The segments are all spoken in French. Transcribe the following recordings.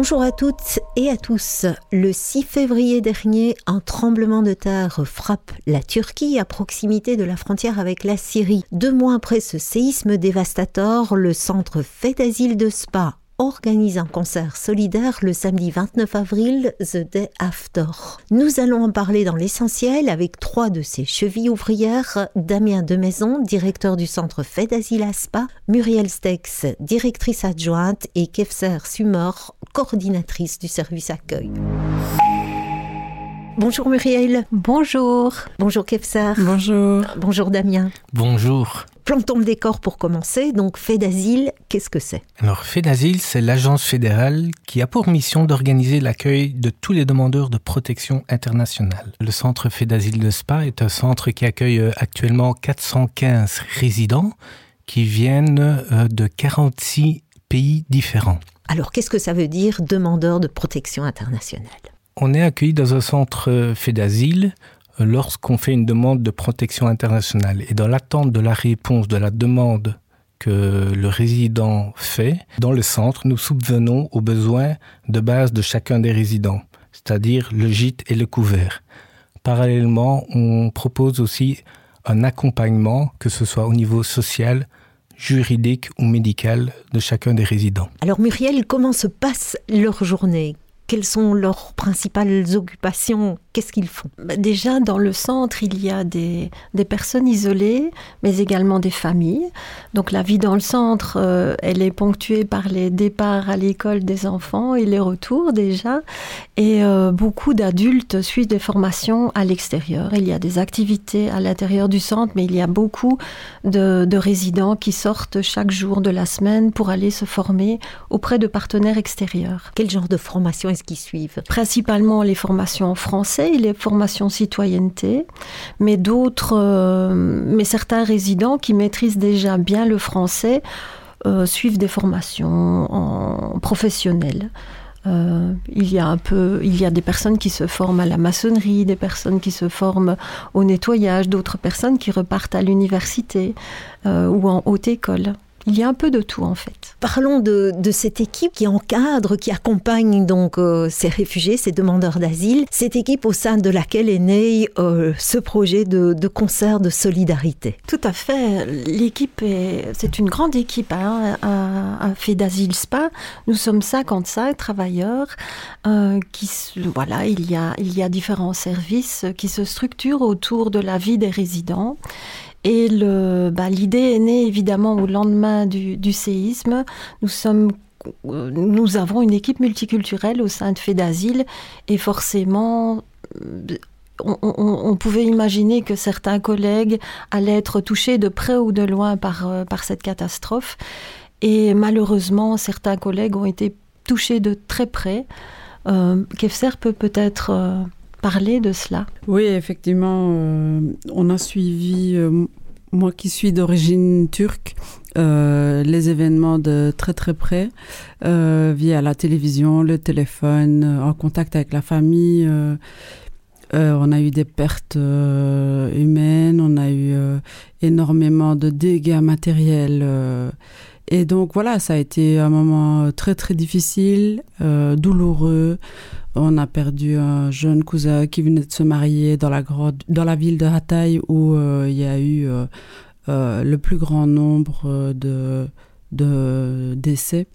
Bonjour à toutes et à tous. Le 6 février dernier, un tremblement de terre frappe la Turquie à proximité de la frontière avec la Syrie. Deux mois après ce séisme dévastateur, le centre Fait d'asile de Spa organise un concert solidaire le samedi 29 avril, The Day After. Nous allons en parler dans l'essentiel avec trois de ses chevilles ouvrières, Damien Demaison, directeur du centre Fait d'Asile Spa, Muriel Stex, directrice adjointe et Kefser Sumor, coordinatrice du service accueil. Bonjour Muriel. Bonjour. Bonjour Kefser. Bonjour. Bonjour Damien. Bonjour. Plantons le décor pour commencer. Donc, Fait d'asile, qu'est-ce que c'est? Alors, Fait d'asile, c'est l'agence fédérale qui a pour mission d'organiser l'accueil de tous les demandeurs de protection internationale. Le centre Fait d'asile de Spa est un centre qui accueille euh, actuellement 415 résidents qui viennent euh, de 46 pays différents. Alors, qu'est-ce que ça veut dire demandeur de protection internationale? On est accueilli dans un centre euh, Fait d'asile lorsqu'on fait une demande de protection internationale et dans l'attente de la réponse de la demande que le résident fait, dans le centre, nous subvenons aux besoins de base de chacun des résidents, c'est-à-dire le gîte et le couvert. Parallèlement, on propose aussi un accompagnement, que ce soit au niveau social, juridique ou médical de chacun des résidents. Alors Muriel, comment se passe leur journée? Quelles sont leurs principales occupations Qu'est-ce qu'ils font? Bah, Déjà, dans le centre, il y a des, des, personnes isolées, mais également des familles. Donc la vie dans le centre, euh, elle est ponctuée par les départs à l'école des enfants et les retours déjà. Et euh, beaucoup d'adultes suivent des formations à l'extérieur. Il y a des activités à l'intérieur du centre, mais il y a beaucoup de, de résidents qui sortent chaque jour de la semaine pour aller se former auprès de partenaires extérieurs. Quel genre de formation qui suivent? Principalement les formations en français et les formations citoyenneté, mais d'autres, euh, certains résidents qui maîtrisent déjà bien le français euh, suivent des formations professionnelles. Euh, il il y a des personnes qui se forment à la maçonnerie, des personnes qui se forment au nettoyage, d'autres personnes qui repartent à l'université ou en haute école. Il y a un peu de tout en fait. Parlons de, cette équipe qui encadre, qui accompagne donc euh, ces réfugiés, ces demandeurs d'asile. Cette équipe au sein de laquelle est né euh, ce projet de, concert de solidarité. Tout à fait. L'équipe c'est une grande équipe hein, à, fait d'asile spa. Nous sommes 55 travailleurs euh, qui voilà il y a il y a différents services qui se structurent autour de la vie des résidents et bah, l'idée est née évidemment au lendemain du, séisme. Nous sommes nous avons une équipe multiculturelle au sein de Fait et forcément, on, pouvait imaginer que certains collègues allaient être touchés de près ou de loin par, par cette catastrophe. Et malheureusement, certains collègues ont été touchés de très près. Euh, peut peut-être euh, parler de cela Oui, effectivement, euh, on a suivi, euh, moi qui suis d'origine turque, euh, les événements de très très près, via la télévision, le téléphone, en contact avec la famille. on a eu des pertes humaines, on a eu énormément de dégâts matériels. et donc voilà, ça a été un moment très très difficile, douloureux. On a perdu un jeune cousin qui venait de se marier dans la, dans la ville de Hatay où euh, il y a eu euh, euh, le plus grand nombre de, de décès,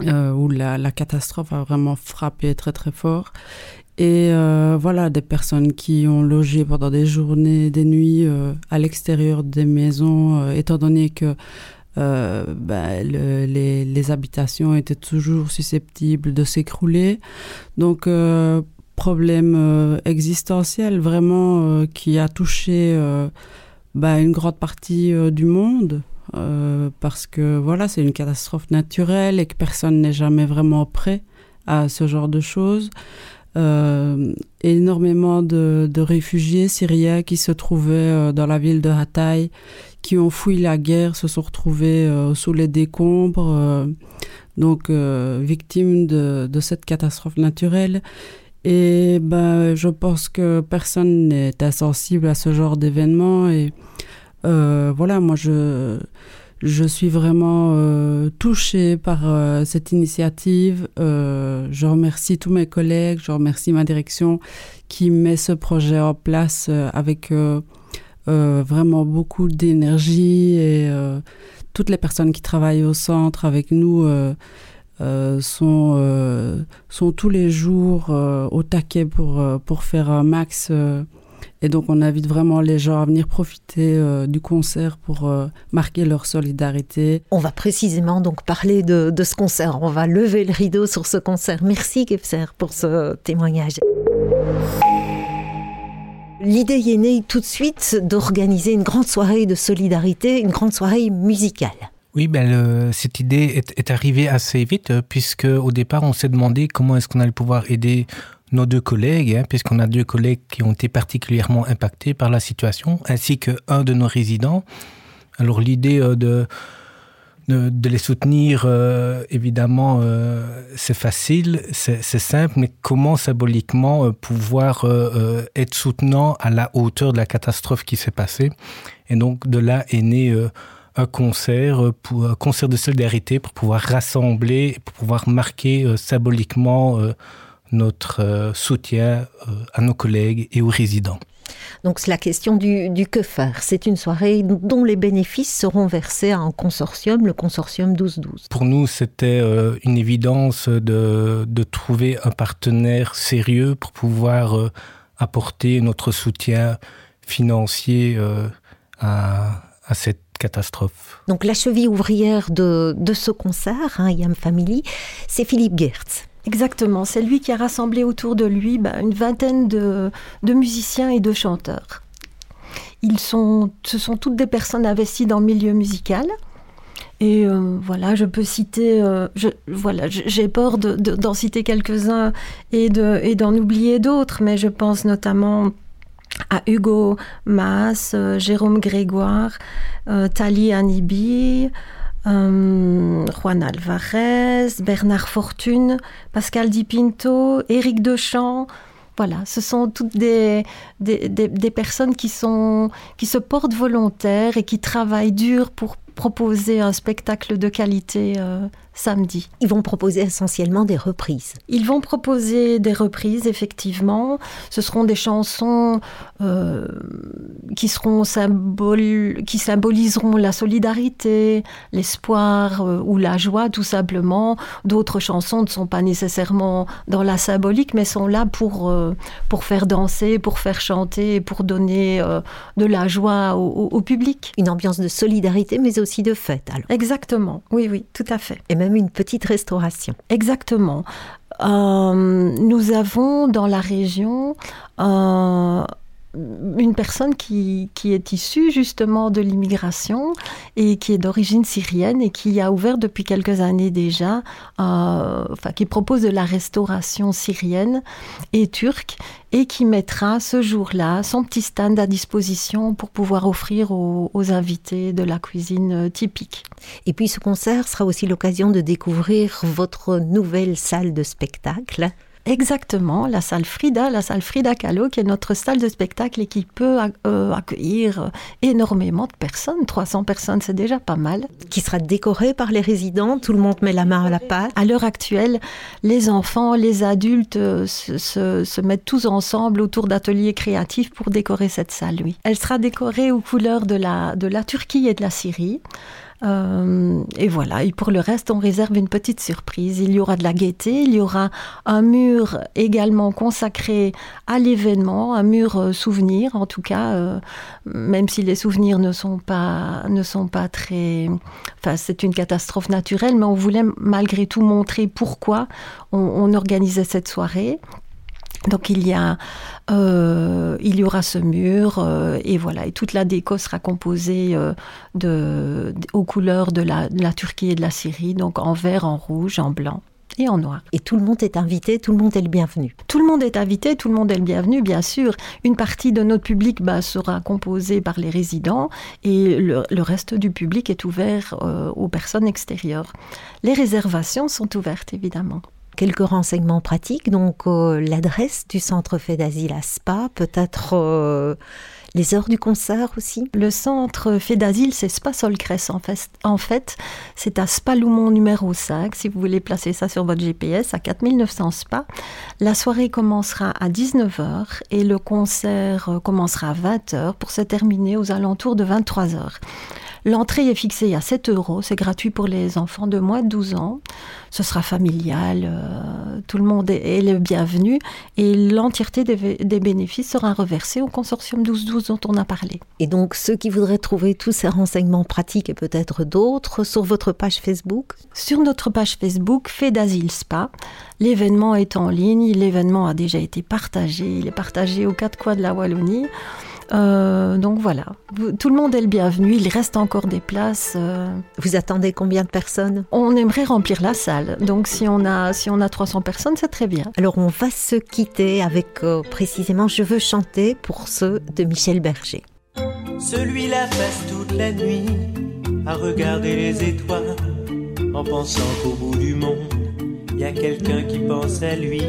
où la, la, catastrophe a vraiment frappé très très fort. Et voilà, des personnes qui ont logé pendant des journées, des nuits à l'extérieur des maisons, étant donné que euh, ben, les, habitations étaient toujours susceptibles de s'écrouler. Donc, euh, problème euh, existentiel vraiment qui a touché ben, une grande partie du monde. parce que voilà, c'est une catastrophe naturelle et que personne n'est jamais vraiment prêt à ce genre de choses. Euh, énormément de, réfugiés syriens qui se trouvaient dans la ville de Hatay, qui ont fui la guerre se sont retrouvés euh, sous les décombres, euh, donc euh, victimes de, cette catastrophe naturelle. Et ben, je pense que personne n'est insensible à ce genre d'événement. Et voilà, moi, je, je suis vraiment euh, touchée par euh, cette initiative. Euh, je remercie tous mes collègues, je remercie ma direction qui met ce projet en place avec vraiment beaucoup d'énergie et toutes les personnes qui travaillent au centre avec nous sont, sont tous les jours au taquet pour, pour faire un max et donc, on invite vraiment les gens à venir profiter euh, du concert pour euh, marquer leur solidarité. On va précisément donc parler de, ce concert. On va lever le rideau sur ce concert. Merci, Kepser, pour ce témoignage. L'idée est née tout de suite d'organiser une grande soirée de solidarité, une grande soirée musicale. Oui, ben cette idée est, est, arrivée assez vite, puisque au départ, on s'est demandé comment est-ce qu'on allait pouvoir aider nos deux collègues, hein, puisqu'on a deux collègues qui ont été particulièrement impactés par la situation, ainsi qu'un de nos résidents. Alors l'idée euh, de, de, les soutenir, euh, évidemment, euh, c'est facile, c'est simple, mais comment symboliquement pouvoir être soutenant à la hauteur de la catastrophe qui s'est passée Et donc de là est né un concert, pour, un concert de solidarité pour pouvoir rassembler, pour pouvoir marquer symboliquement notre euh, soutien euh, à nos collègues et aux résidents. Donc c'est la question du, que faire. C'est une soirée dont les bénéfices seront versés à un consortium, le consortium 1212. Pour nous, c'était euh, une évidence de, trouver un partenaire sérieux pour pouvoir apporter notre soutien financier à, cette catastrophe. Donc la cheville ouvrière de, ce concert, hein, Yam Family, c'est Philippe Gertz. Exactement, c'est lui qui a rassemblé autour de lui bah, une vingtaine de, musiciens et de chanteurs. Ils sont, ce sont toutes des personnes investies dans le milieu musical. Et euh, voilà, je peux citer, euh, voilà, j'ai peur d'en citer quelques-uns et d'en oublier d'autres, mais je pense notamment à Hugo Maas, euh, Jérôme Grégoire, Tali Anibi, euh, Juan Alvarez, Bernard Fortune, Pascal Di Pinto, Éric Dechamps. Voilà, ce sont toutes des, des, des, personnes qui, sont, qui se portent volontaires et qui travaillent dur pour proposer un spectacle de qualité euh, samedi. Ils vont proposer essentiellement des reprises. Ils vont proposer des reprises, effectivement. Ce seront des chansons euh, qui, seront qui symboliseront la solidarité, l'espoir euh, ou la joie, tout simplement. D'autres chansons ne sont pas nécessairement dans la symbolique, mais sont là pour, pour faire danser, pour faire chanter, pour donner de la joie au, au public. Une ambiance de solidarité, mais aussi de fête. Alors. Exactement, oui, oui, tout à fait. Et même une petite restauration. Exactement. Euh, nous avons dans la région euh, une personne qui, qui, est issue justement de l'immigration et qui est d'origine syrienne et qui a ouvert depuis quelques années déjà, euh, enfin qui propose de la restauration syrienne et turque et qui mettra ce jour-là son petit stand à disposition pour pouvoir offrir aux, aux, invités de la cuisine typique. Et puis ce concert sera aussi l'occasion de découvrir votre nouvelle salle de spectacle Exactement, la salle Frida, la salle Frida Kahlo, qui est notre salle de spectacle et qui peut euh, accueillir euh, énormément de personnes. 300 personnes, c'est déjà pas mal. Qui sera décorée par les résidents, tout le monde met la main à la pâte. À l'heure actuelle, les enfants, les adultes euh, se, mettent tous ensemble autour d'ateliers créatifs pour décorer cette salle, oui. Elle sera décorée aux couleurs de la, de la Turquie et de la Syrie. Euh, et voilà, et pour le reste, on réserve une petite surprise. Il y aura de la gaieté, il y aura un mur également consacré à l'événement, un mur euh, souvenir en tout cas, euh, même si les souvenirs ne sont pas, ne sont pas très... Enfin, c'est une catastrophe naturelle, mais on voulait malgré tout montrer pourquoi on organisait cette soirée. Donc il y a, euh, il y aura ce mur euh, et voilà et toute la déco sera composée euh, de, aux couleurs de la, de la, Turquie et de la Syrie, donc en vert, en rouge, en blanc et en noir. Et tout le monde est invité, tout le monde est le bienvenu. Tout le monde est invité, tout le monde est le bienvenu, bien sûr. Une partie de notre public bah, sera composée par les résidents et le, le reste du public est ouvert aux personnes extérieures. Les réservations sont ouvertes évidemment quelques renseignements pratiques. Donc, euh, l'adresse du centre fait d'asile à Spa, peut-être euh, Les heures du concert aussi Le centre fait d'asile, c'est Spa Solcrès en fait. C'est à Spa Loumont numéro 5, si vous voulez placer ça sur votre GPS, à 4900 Spa. La soirée commencera à 19h et le concert euh, commencera à 20h pour se terminer aux alentours de 23h. L'entrée est fixée à 7 euros, c'est gratuit pour les enfants de moins de 12 ans. Ce sera familial, euh, tout le monde est, le bienvenu et l'entièreté des, bénéfices sera reversée au consortium 12-12 dont on a parlé. Et donc ceux qui voudraient trouver tous ces renseignements pratiques et peut-être d'autres sur votre page Facebook Sur notre page Facebook, Fait d'Asile Spa. L'événement est en ligne, l'événement a déjà été partagé, il est partagé aux quatre coins de la Wallonie. Euh, donc voilà, tout le monde est le bienvenu, il reste encore des places. Euh. Vous attendez combien de personnes? On aimerait remplir la salle, donc si on a, si on a 300 personnes, c'est très bien. Alors on va se quitter avec euh, précisément Je veux chanter pour ceux de Michel Berger. Celui-là passe toute la nuit à regarder les étoiles en pensant qu'au bout du monde, il y a quelqu'un qui pense à lui.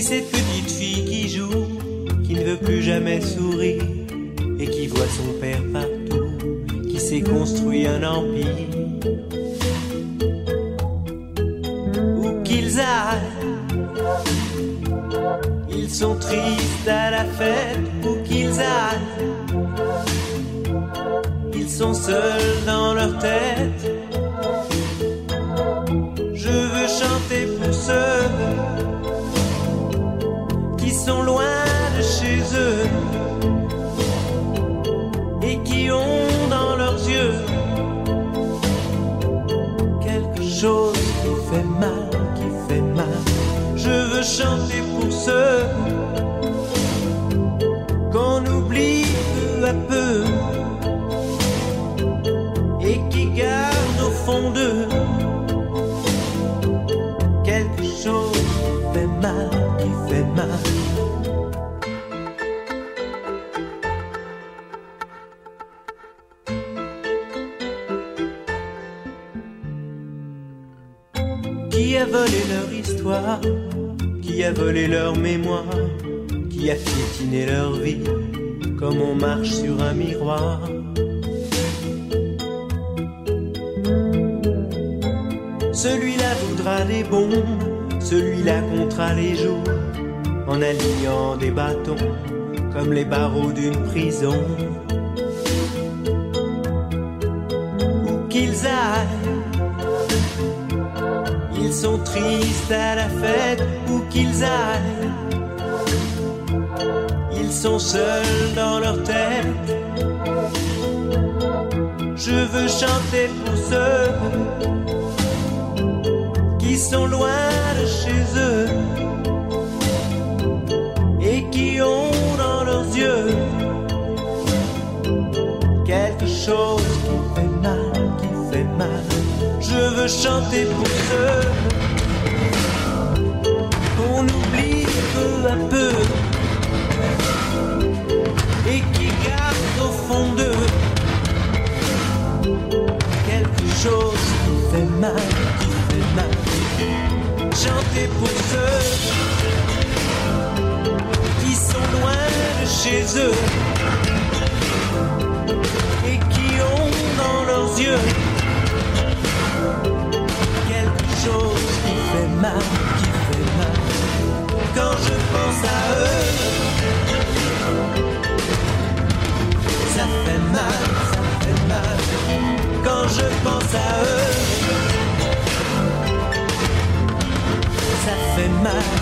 Et cette petite fille qui joue, qui ne veut plus jamais sourire, et qui voit son père partout, qui s'est construit un empire. Où qu'ils aillent, ils sont tristes à la fête, où qu'ils aillent, ils sont seuls dans leur tête. Je veux chanter pour ceux et qui ont dans leurs yeux quelque chose qui fait mal, qui fait mal. Je veux chanter pour ceux qu'on oublie peu à peu et qui gardent au fond d'eux a leur mémoire, qui a piétiné leur vie, comme on marche sur un miroir. Celui-là voudra des bombes, celui-là comptera les jours, en alignant des bâtons, comme les barreaux d'une prison. Où qu'ils aillent, sont tristes à la fête où qu'ils aillent. Ils sont seuls dans leur tête. Je veux chanter pour ceux qui sont loin de chez eux et qui ont dans leurs yeux quelque chose veux chanter pour ceux qu'on oublie peu à peu. Et qui gardent au fond d'eux quelque chose qui fait mal, qui fait mal. Chanter pour ceux qui sont loin de chez eux. Et qui quand je pense à eux. Ça fait mal, ça fait mal quand je pense à eux. Ça fait mal.